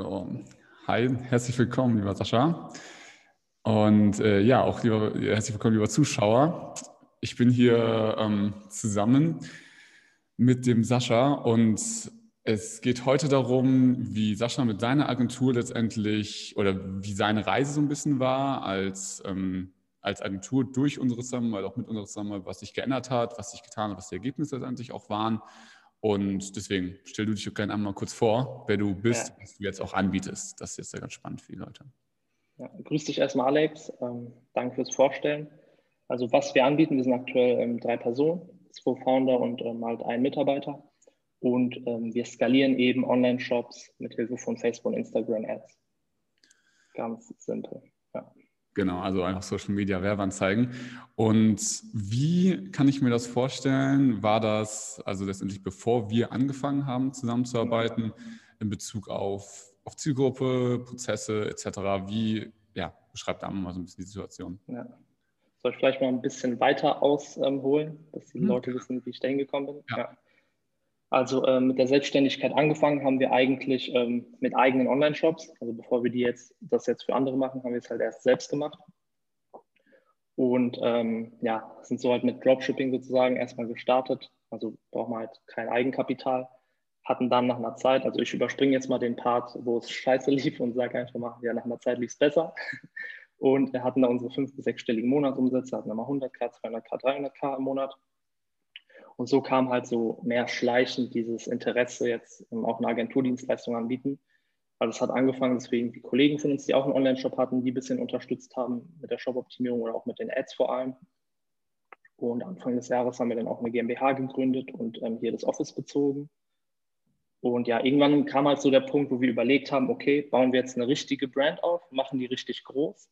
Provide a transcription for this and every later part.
So. Hi, herzlich willkommen, lieber Sascha. Und äh, ja, auch lieber, herzlich willkommen, lieber Zuschauer. Ich bin hier ähm, zusammen mit dem Sascha und es geht heute darum, wie Sascha mit seiner Agentur letztendlich oder wie seine Reise so ein bisschen war als, ähm, als Agentur durch unsere Zusammenarbeit, auch mit unserer Zusammenarbeit, was sich geändert hat, was sich getan hat, was die Ergebnisse letztendlich auch waren. Und deswegen stell du dich gerne einmal kurz vor, wer du bist, ja. was du jetzt auch anbietest. Das ist jetzt ja ganz spannend für die Leute. Ja, grüß dich erstmal, Alex. Ähm, danke fürs Vorstellen. Also, was wir anbieten, wir sind aktuell ähm, drei Personen, zwei Founder und ähm, halt ein Mitarbeiter. Und ähm, wir skalieren eben Online-Shops mit Hilfe von Facebook und Instagram Ads. Ganz simpel. Genau, also einfach Social Media Werbeanzeigen. Und wie kann ich mir das vorstellen? War das also letztendlich bevor wir angefangen haben zusammenzuarbeiten in Bezug auf, auf Zielgruppe, Prozesse etc.? Wie, ja, beschreibt da mal so ein bisschen die Situation. Ja. Soll ich vielleicht mal ein bisschen weiter ausholen, dass die hm. Leute wissen, wie ich da hingekommen bin? Ja. ja. Also ähm, mit der Selbstständigkeit angefangen haben wir eigentlich ähm, mit eigenen Online-Shops. Also bevor wir die jetzt, das jetzt für andere machen, haben wir es halt erst selbst gemacht. Und ähm, ja, sind so halt mit Dropshipping sozusagen erstmal gestartet. Also brauchen wir halt kein Eigenkapital. Hatten dann nach einer Zeit, also ich überspringe jetzt mal den Part, wo es scheiße lief und sage einfach mal, ja, nach einer Zeit lief es besser. Und wir hatten da unsere fünf- bis sechsstelligen Monatsumsätze, hatten dann mal 100k, 200k, 300k im Monat und so kam halt so mehr schleichend dieses Interesse, jetzt auch eine Agenturdienstleistung anbieten. Also es hat angefangen, dass wir irgendwie Kollegen von uns, die auch einen Online-Shop hatten, die ein bisschen unterstützt haben mit der Shop-Optimierung oder auch mit den Ads vor allem. Und Anfang des Jahres haben wir dann auch eine GmbH gegründet und ähm, hier das Office bezogen. Und ja, irgendwann kam halt so der Punkt, wo wir überlegt haben, okay, bauen wir jetzt eine richtige Brand auf, machen die richtig groß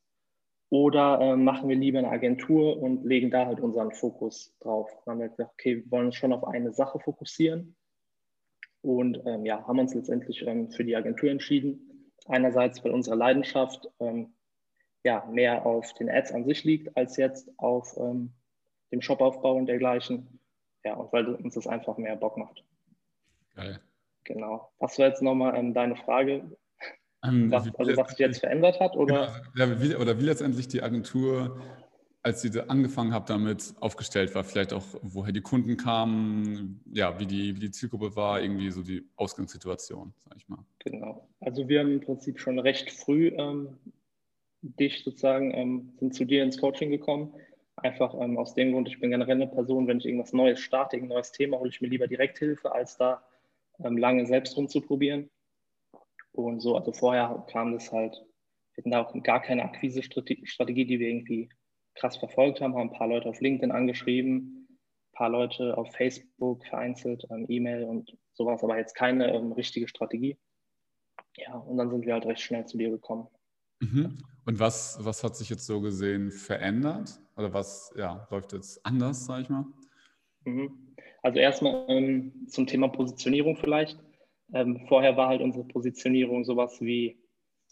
oder äh, machen wir lieber eine Agentur und legen da halt unseren Fokus drauf? Dann haben wir gesagt, okay, wir wollen uns schon auf eine Sache fokussieren. Und ähm, ja, haben uns letztendlich ähm, für die Agentur entschieden. Einerseits, weil unsere Leidenschaft ähm, ja, mehr auf den Ads an sich liegt, als jetzt auf ähm, dem Shopaufbau und dergleichen. Ja, und weil uns das einfach mehr Bock macht. Geil. Genau. Was war jetzt nochmal ähm, deine Frage? Ähm, was, also was sich jetzt verändert hat? Oder? Genau, wie, oder wie letztendlich die Agentur, als sie angefangen hat, damit aufgestellt war, vielleicht auch, woher die Kunden kamen, ja, wie die, wie die Zielgruppe war, irgendwie so die Ausgangssituation, sag ich mal. Genau. Also wir haben im Prinzip schon recht früh ähm, dich sozusagen, ähm, sind zu dir ins Coaching gekommen. Einfach ähm, aus dem Grund, ich bin generell eine Person, wenn ich irgendwas Neues starte, ein neues Thema, hole ich mir lieber Direkthilfe, als da ähm, lange selbst rumzuprobieren. Und so, also vorher kam das halt, wir hatten da auch gar keine Akquise-Strategie, die wir irgendwie krass verfolgt haben, haben ein paar Leute auf LinkedIn angeschrieben, ein paar Leute auf Facebook vereinzelt, ähm, E-Mail und sowas, aber jetzt keine ähm, richtige Strategie. Ja, und dann sind wir halt recht schnell zu dir gekommen. Mhm. Und was, was hat sich jetzt so gesehen verändert? Oder was ja, läuft jetzt anders, sag ich mal? Mhm. Also erstmal ähm, zum Thema Positionierung vielleicht. Ähm, vorher war halt unsere Positionierung sowas wie,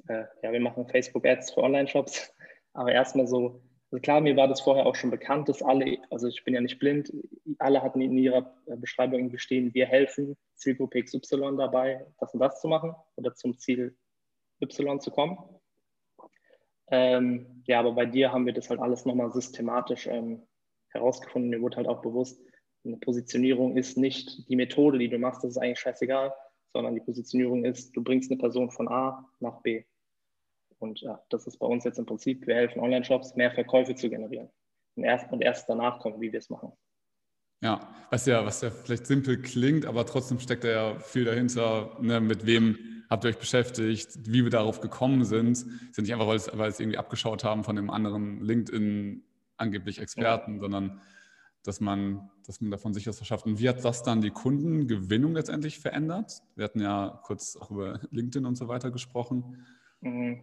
äh, ja, wir machen Facebook-Ads für Online-Shops, aber erstmal so, also klar, mir war das vorher auch schon bekannt, dass alle, also ich bin ja nicht blind, alle hatten in ihrer Beschreibung irgendwie stehen, wir helfen Zielgruppe XY dabei, das und das zu machen oder zum Ziel Y zu kommen. Ähm, ja, aber bei dir haben wir das halt alles nochmal systematisch ähm, herausgefunden. Mir wurde halt auch bewusst, eine Positionierung ist nicht die Methode, die du machst, das ist eigentlich scheißegal, sondern die Positionierung ist, du bringst eine Person von A nach B. Und ja, das ist bei uns jetzt im Prinzip, wir helfen Online-Shops, mehr Verkäufe zu generieren. Und erst, und erst danach kommen, wie wir es machen. Ja, was ja, was ja vielleicht simpel klingt, aber trotzdem steckt da ja viel dahinter. Ne? Mit wem habt ihr euch beschäftigt, wie wir darauf gekommen sind? Sind nicht einfach, weil es, weil es irgendwie abgeschaut haben von dem anderen LinkedIn angeblich Experten, ja. sondern dass man, dass man davon sich was verschafft. Und wie hat das dann die Kundengewinnung letztendlich verändert? Wir hatten ja kurz auch über LinkedIn und so weiter gesprochen. Mhm.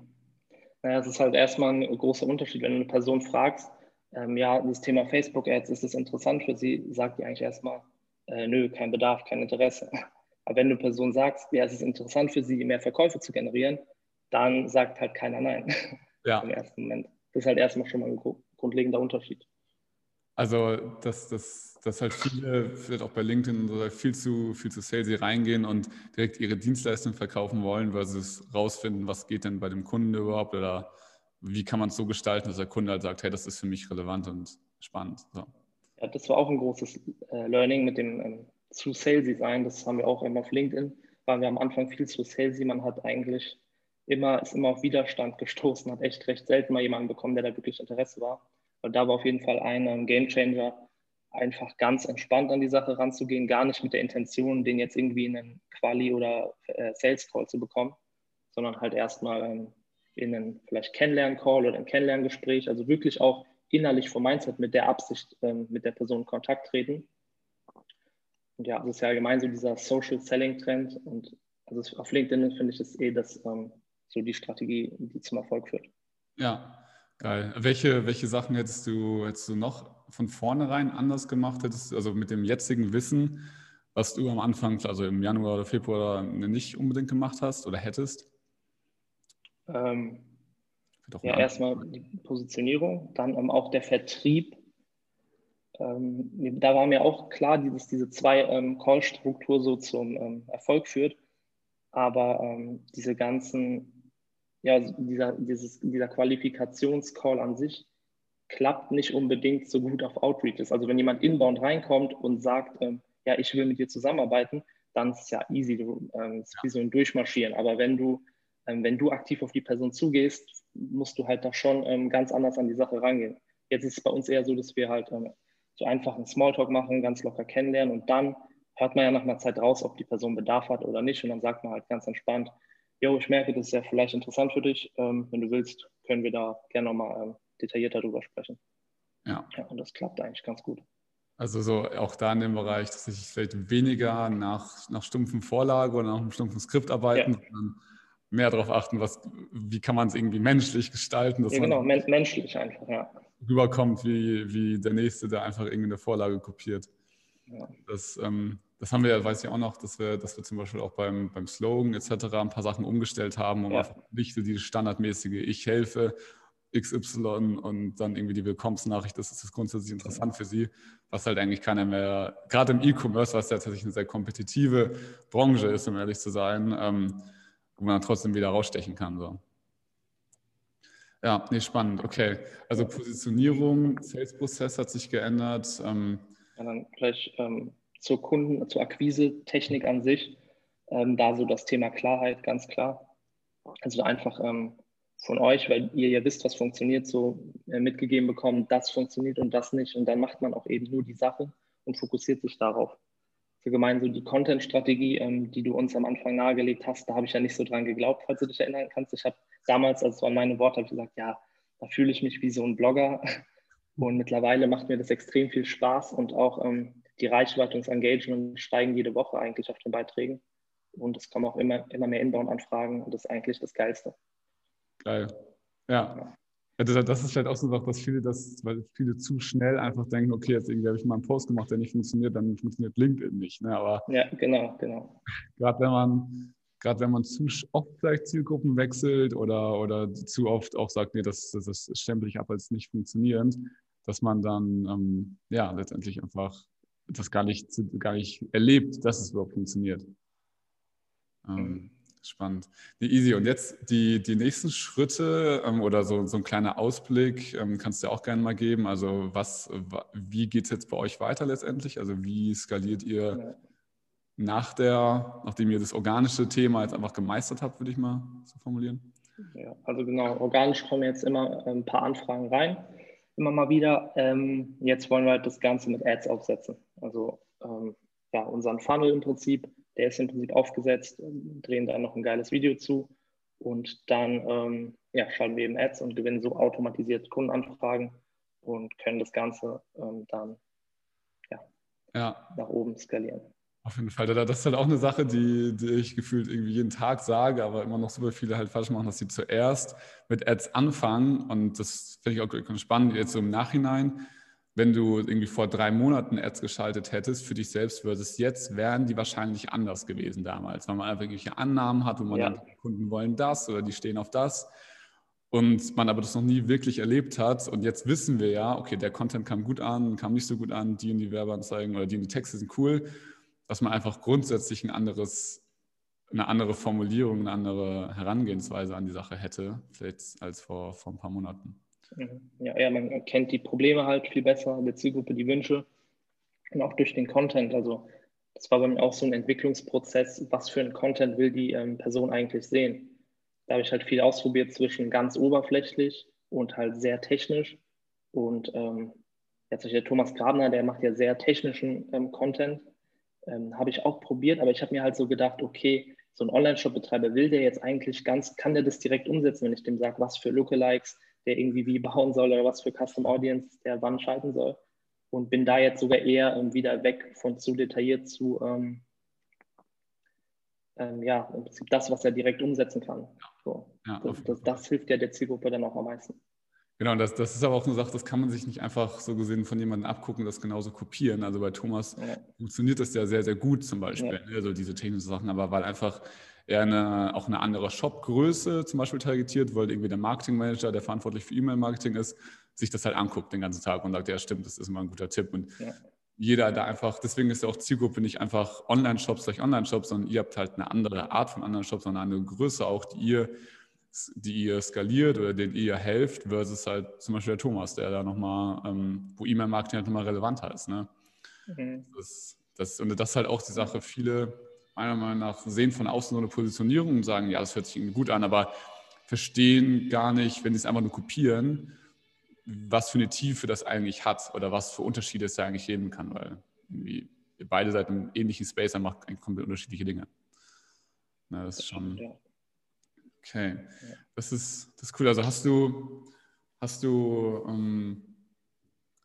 Naja, es ist halt erstmal ein großer Unterschied, wenn du eine Person fragst, ähm, ja, das Thema Facebook-Ads, ist das interessant für sie, sagt die eigentlich erstmal, äh, nö, kein Bedarf, kein Interesse. Aber wenn du eine Person sagst, ja, es ist interessant für sie, mehr Verkäufe zu generieren, dann sagt halt keiner nein. Ja. Im ersten Moment. Das ist halt erstmal schon mal ein grundlegender Unterschied. Also, dass, dass, dass halt viele, vielleicht auch bei LinkedIn viel zu, viel zu salesy reingehen und direkt ihre Dienstleistung verkaufen wollen, versus rausfinden, was geht denn bei dem Kunden überhaupt oder wie kann man es so gestalten, dass der Kunde halt sagt, hey, das ist für mich relevant und spannend. So. Ja, das war auch ein großes äh, Learning mit dem ähm, zu salesy sein. Das haben wir auch immer auf LinkedIn, waren wir am Anfang viel zu salesy. Man hat eigentlich immer, ist immer auf Widerstand gestoßen, hat echt recht selten mal jemanden bekommen, der da wirklich Interesse war. Und da war auf jeden Fall ein ähm, Game Changer, einfach ganz entspannt an die Sache ranzugehen, gar nicht mit der Intention, den jetzt irgendwie in einen Quali- oder äh, Sales-Call zu bekommen, sondern halt erstmal ähm, in einen vielleicht Kennenlern-Call oder ein Kennenlerngespräch, also wirklich auch innerlich vom Mindset mit der Absicht ähm, mit der Person in Kontakt treten. Und ja, das ist ja allgemein so dieser Social Selling Trend und also auf LinkedIn finde ich es eh das ähm, so die Strategie, die zum Erfolg führt. Ja, Geil. Welche, welche Sachen hättest du, hättest du noch von vornherein anders gemacht? Hättest, also mit dem jetzigen Wissen, was du am Anfang, also im Januar oder Februar nicht unbedingt gemacht hast oder hättest? Ähm, ja, erstmal die Positionierung, dann ähm, auch der Vertrieb. Ähm, da war mir auch klar, dass diese zwei ähm, Call-Struktur so zum ähm, Erfolg führt. Aber ähm, diese ganzen ja, dieser, dieses, dieser Qualifikationscall an sich klappt nicht unbedingt so gut auf Outreaches. Also wenn jemand inbound reinkommt und sagt, ähm, ja, ich will mit dir zusammenarbeiten, dann ist es ja easy, du, ähm, ist wie so ein Durchmarschieren. Aber wenn du, ähm, wenn du aktiv auf die Person zugehst, musst du halt da schon ähm, ganz anders an die Sache rangehen. Jetzt ist es bei uns eher so, dass wir halt ähm, so einfach einen Smalltalk machen, ganz locker kennenlernen und dann hört man ja nach einer Zeit raus, ob die Person Bedarf hat oder nicht. Und dann sagt man halt ganz entspannt, jo, ich merke, das ist ja vielleicht interessant für dich. Ähm, wenn du willst, können wir da gerne nochmal ähm, detaillierter drüber sprechen. Ja. ja. Und das klappt eigentlich ganz gut. Also so auch da in dem Bereich, dass ich vielleicht weniger nach, nach stumpfen Vorlage oder nach einem stumpfen Skript arbeiten, ja. sondern mehr darauf achten, was, wie kann man es irgendwie menschlich gestalten. Dass ja, genau, men menschlich einfach, ja. Rüberkommt wie, wie der Nächste, der einfach irgendwie eine Vorlage kopiert. Ja. Das, ähm, das haben wir ja, weiß ich auch noch, dass wir, dass wir zum Beispiel auch beim, beim Slogan etc. ein paar Sachen umgestellt haben, um ja. einfach nicht diese standardmäßige Ich helfe XY und dann irgendwie die Willkommensnachricht, das ist grundsätzlich interessant für sie, was halt eigentlich keiner mehr, gerade im E-Commerce, was ja tatsächlich eine sehr kompetitive Branche ist, um ehrlich zu sein, ähm, wo man dann trotzdem wieder rausstechen kann. So. Ja, nee, spannend. Okay. Also Positionierung, Sales-Prozess hat sich geändert. Ähm, ja, dann vielleicht ähm, zur Kunden, zur Akquise-Technik an sich. Ähm, da so das Thema Klarheit, ganz klar. Also einfach ähm, von euch, weil ihr ja wisst, was funktioniert, so äh, mitgegeben bekommen, das funktioniert und das nicht. Und dann macht man auch eben nur die Sache und fokussiert sich darauf. Für gemein so die Content-Strategie, ähm, die du uns am Anfang nahegelegt hast, da habe ich ja nicht so dran geglaubt, falls du dich erinnern kannst. Ich habe damals, also es waren meine Worte, habe ich gesagt, ja, da fühle ich mich wie so ein Blogger. Und mittlerweile macht mir das extrem viel Spaß und auch ähm, die Reichweite und das Engagement steigen jede Woche eigentlich auf den Beiträgen. Und es kommen auch immer, immer mehr Inbound-Anfragen und das ist eigentlich das Geilste. Geil. Ja. ja. Also das ist vielleicht auch so eine Sache, dass viele das, weil viele zu schnell einfach denken, okay, jetzt irgendwie habe ich mal einen Post gemacht, der nicht funktioniert, dann funktioniert LinkedIn nicht. Ne? Aber ja, genau, genau. Gerade wenn man, gerade wenn man zu oft vielleicht Zielgruppen wechselt oder, oder zu oft auch sagt, nee, das, das, das stempel ich ab als nicht funktionierend, dass man dann ähm, ja letztendlich einfach das gar nicht, gar nicht erlebt, dass es überhaupt funktioniert. Ähm, mhm. Spannend. Nee, easy. Und jetzt die, die nächsten Schritte ähm, oder so, so ein kleiner Ausblick ähm, kannst du ja auch gerne mal geben. Also was, wie geht es jetzt bei euch weiter letztendlich? Also wie skaliert ihr ja. nach der, nachdem ihr das organische Thema jetzt einfach gemeistert habt, würde ich mal so formulieren? Ja, also genau, organisch kommen jetzt immer ein paar Anfragen rein immer mal wieder. Ähm, jetzt wollen wir halt das Ganze mit Ads aufsetzen. Also ähm, ja, unseren Funnel im Prinzip, der ist im Prinzip aufgesetzt, drehen da noch ein geiles Video zu und dann ähm, ja, schalten wir eben Ads und gewinnen so automatisiert Kundenanfragen und können das Ganze ähm, dann ja, ja. nach oben skalieren. Auf jeden Fall. Das ist halt auch eine Sache, die, die ich gefühlt irgendwie jeden Tag sage, aber immer noch super viele halt falsch machen, dass sie zuerst mit Ads anfangen. Und das finde ich auch ganz spannend jetzt so im Nachhinein. Wenn du irgendwie vor drei Monaten Ads geschaltet hättest für dich selbst versus jetzt, wären die wahrscheinlich anders gewesen damals, weil man einfach irgendwelche Annahmen hat, wo man ja. dann, Kunden wollen das oder die stehen auf das. und man aber das noch nie wirklich erlebt hat. Und jetzt wissen wir ja, okay, der Content kam gut an, kam nicht so gut an, die und die Werbeanzeigen oder die und die Texte sind cool, dass man einfach grundsätzlich ein anderes, eine andere Formulierung, eine andere Herangehensweise an die Sache hätte, vielleicht als vor, vor ein paar Monaten. Ja, ja, man kennt die Probleme halt viel besser, der Zielgruppe die Wünsche und auch durch den Content. Also das war bei mir auch so ein Entwicklungsprozess, was für ein Content will die ähm, Person eigentlich sehen da habe ich halt viel ausprobiert zwischen ganz oberflächlich und halt sehr technisch. Und ähm, jetzt der Thomas Grabner, der macht ja sehr technischen ähm, Content, ähm, habe ich auch probiert, aber ich habe mir halt so gedacht, okay, so ein Online-Shop-Betreiber will der jetzt eigentlich ganz, kann der das direkt umsetzen, wenn ich dem sage, was für Lookalikes der irgendwie wie bauen soll oder was für Custom Audience der wann schalten soll. Und bin da jetzt sogar eher ähm, wieder weg von zu detailliert zu, ähm, ähm, ja, im Prinzip das, was er direkt umsetzen kann. So. Ja, das, das, das, hilft ja der Zielgruppe dann auch am meisten. Genau, das, das ist aber auch eine Sache, das kann man sich nicht einfach so gesehen von jemandem abgucken, das genauso kopieren. Also bei Thomas ja. funktioniert das ja sehr, sehr gut zum Beispiel, ja. also diese technischen Sachen, aber weil einfach er eine, auch eine andere Shopgröße zum Beispiel targetiert, weil irgendwie der Marketingmanager, der verantwortlich für E-Mail-Marketing ist, sich das halt anguckt den ganzen Tag und sagt, ja stimmt, das ist immer ein guter Tipp. Und ja jeder da einfach, deswegen ist ja auch Zielgruppe nicht einfach Online-Shops gleich Online-Shops, sondern ihr habt halt eine andere Art von Online-Shops, sondern eine Größe auch, die ihr, die ihr skaliert oder den ihr helft, versus halt zum Beispiel der Thomas, der da nochmal, ähm, wo E-Mail-Marketing halt nochmal relevanter ist. Ne? Mhm. Das, das, und das ist halt auch die Sache, viele meiner Meinung nach sehen von außen so eine Positionierung und sagen, ja, das hört sich irgendwie gut an, aber verstehen gar nicht, wenn sie es einfach nur kopieren, was für eine Tiefe das eigentlich hat oder was für Unterschiede es da eigentlich geben kann, weil irgendwie beide Seiten im ähnlichen Space haben eigentlich komplett unterschiedliche Dinge. Na, das ist schon. Okay. Das ist, das ist cool. Also hast du, hast du, ähm,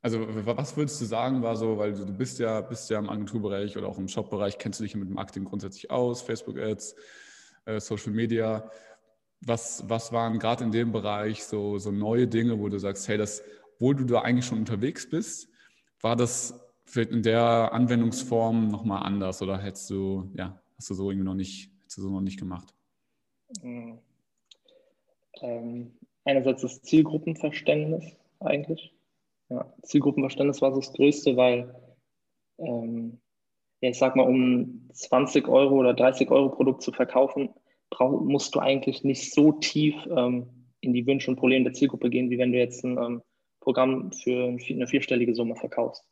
also was würdest du sagen, war so, weil du, bist ja, bist ja im Agenturbereich oder auch im Shop-Bereich, kennst du dich mit Marketing grundsätzlich aus, Facebook-Ads, äh, Social Media. Was, was waren gerade in dem Bereich so, so neue Dinge, wo du sagst, hey, das, wo du da eigentlich schon unterwegs bist, war das vielleicht in der Anwendungsform nochmal anders oder hättest du, ja, hast du so irgendwie noch nicht, du so noch nicht gemacht? Mhm. Ähm, einerseits das Zielgruppenverständnis eigentlich. Ja, Zielgruppenverständnis war so das Größte, weil ähm, ja, ich sag mal, um 20 Euro oder 30 Euro Produkt zu verkaufen, brauch, musst du eigentlich nicht so tief ähm, in die Wünsche und Probleme der Zielgruppe gehen, wie wenn du jetzt ein ähm, Programm für eine vierstellige Summe verkaufst.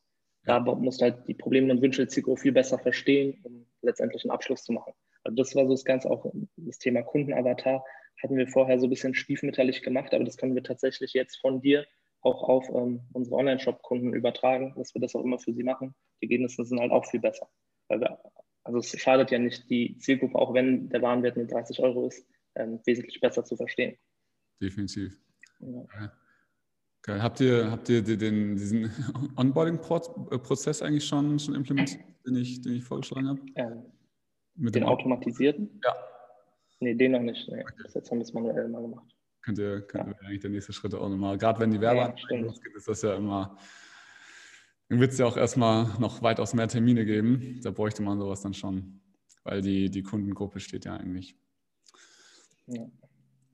Da musst du halt die Probleme und Wünsche der Zielgruppe viel besser verstehen, um letztendlich einen Abschluss zu machen. Also das war so das Ganze auch das Thema Kundenavatar. Hatten wir vorher so ein bisschen stiefmütterlich gemacht, aber das können wir tatsächlich jetzt von dir auch auf ähm, unsere Online-Shop-Kunden übertragen, dass wir das auch immer für sie machen. Die Ergebnisse sind halt auch viel besser, wir also es schadet ja nicht, die Zielgruppe, auch wenn der Warenwert nur 30 Euro ist, ähm, wesentlich besser zu verstehen. Definitiv. Ja. Okay. Habt ihr, habt ihr den, diesen Onboarding-Prozess eigentlich schon, schon implementiert, den ich, den ich vorgeschlagen habe? Ähm, Mit den automatisierten? Ja. Nee, den noch nicht. Nee. Bis jetzt haben wir es manuell mal gemacht. Könnte, könnte ja. eigentlich der nächste Schritt auch nochmal. Gerade wenn die Werbeanzeigen ja, losgeht, ist das ja immer dann wird es ja auch erstmal noch weitaus mehr Termine geben. Da bräuchte man sowas dann schon, weil die, die Kundengruppe steht ja eigentlich. Ja.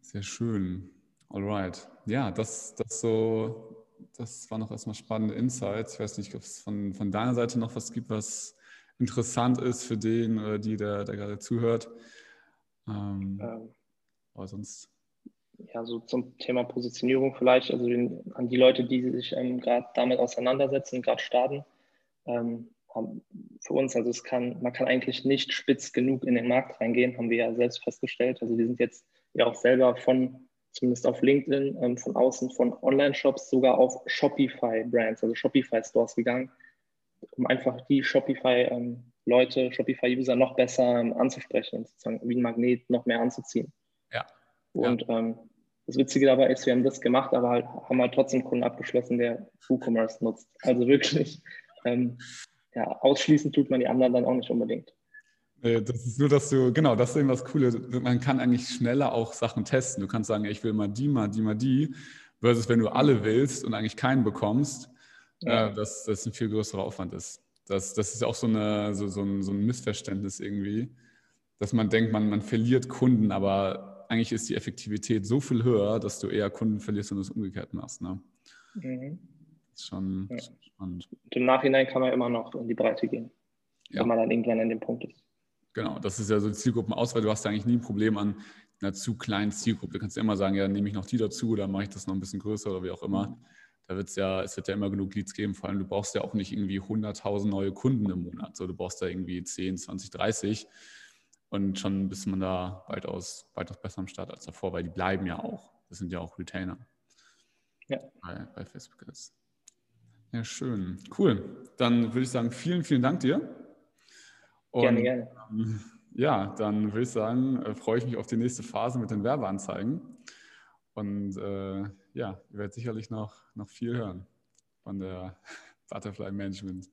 Sehr schön. Alright. Ja, das, das so, das war noch erstmal spannende Insights. Ich weiß nicht, ob es von, von deiner Seite noch was gibt, was interessant ist für den oder die, der, der gerade zuhört. Ähm, ähm, aber sonst ja, so zum Thema Positionierung vielleicht, also den, an die Leute, die sich ähm, gerade damit auseinandersetzen, gerade starten, ähm, haben für uns, also es kann, man kann eigentlich nicht spitz genug in den Markt reingehen, haben wir ja selbst festgestellt. Also wir sind jetzt ja auch selber von, zumindest auf LinkedIn, ähm, von außen von Online-Shops sogar auf Shopify-Brands, also Shopify-Stores gegangen, um einfach die Shopify-Leute, ähm, Shopify-User noch besser ähm, anzusprechen und sozusagen wie ein Magnet noch mehr anzuziehen. Ja. Und ja. Ähm, das Witzige dabei ist, wir haben das gemacht, aber halt, haben halt trotzdem Kunden abgeschlossen, der WooCommerce nutzt. Also wirklich, ähm, ja, ausschließen tut man die anderen dann auch nicht unbedingt. Das ist nur, dass du, genau, das ist eben das Coole. Man kann eigentlich schneller auch Sachen testen. Du kannst sagen, ich will mal die, mal die, mal die, versus wenn du alle willst und eigentlich keinen bekommst, ja. äh, dass das ein viel größerer Aufwand ist. Das, das ist auch so, eine, so, so, ein, so ein Missverständnis irgendwie, dass man denkt, man, man verliert Kunden, aber eigentlich ist die Effektivität so viel höher, dass du eher Kunden verlierst, du es umgekehrt machst. Ne? Mhm. Ist schon, ja. spannend. Und Im Nachhinein kann man immer noch in die Breite gehen, ja. wenn man dann irgendwann an dem Punkt ist. Genau, das ist ja so Zielgruppenauswahl. Du hast ja eigentlich nie ein Problem an einer zu kleinen Zielgruppe. Du kannst ja immer sagen, ja, nehme ich noch die dazu oder mache ich das noch ein bisschen größer oder wie auch immer. Mhm. Da wird es ja, es wird ja immer genug Leads geben. Vor allem, du brauchst ja auch nicht irgendwie 100.000 neue Kunden im Monat. So, du brauchst da irgendwie 10, 20, 30. Und schon bist man da weitaus, weitaus besser am Start als davor, weil die bleiben ja auch. Das sind ja auch Retainer. Ja. Bei, bei Facebook Ads. Ja, schön. Cool. Dann würde ich sagen, vielen, vielen Dank dir. Und, gerne, gerne. Ähm, ja, dann würde ich sagen, äh, freue ich mich auf die nächste Phase mit den Werbeanzeigen. Und äh, ja, ihr werdet sicherlich noch, noch viel hören von der Butterfly Management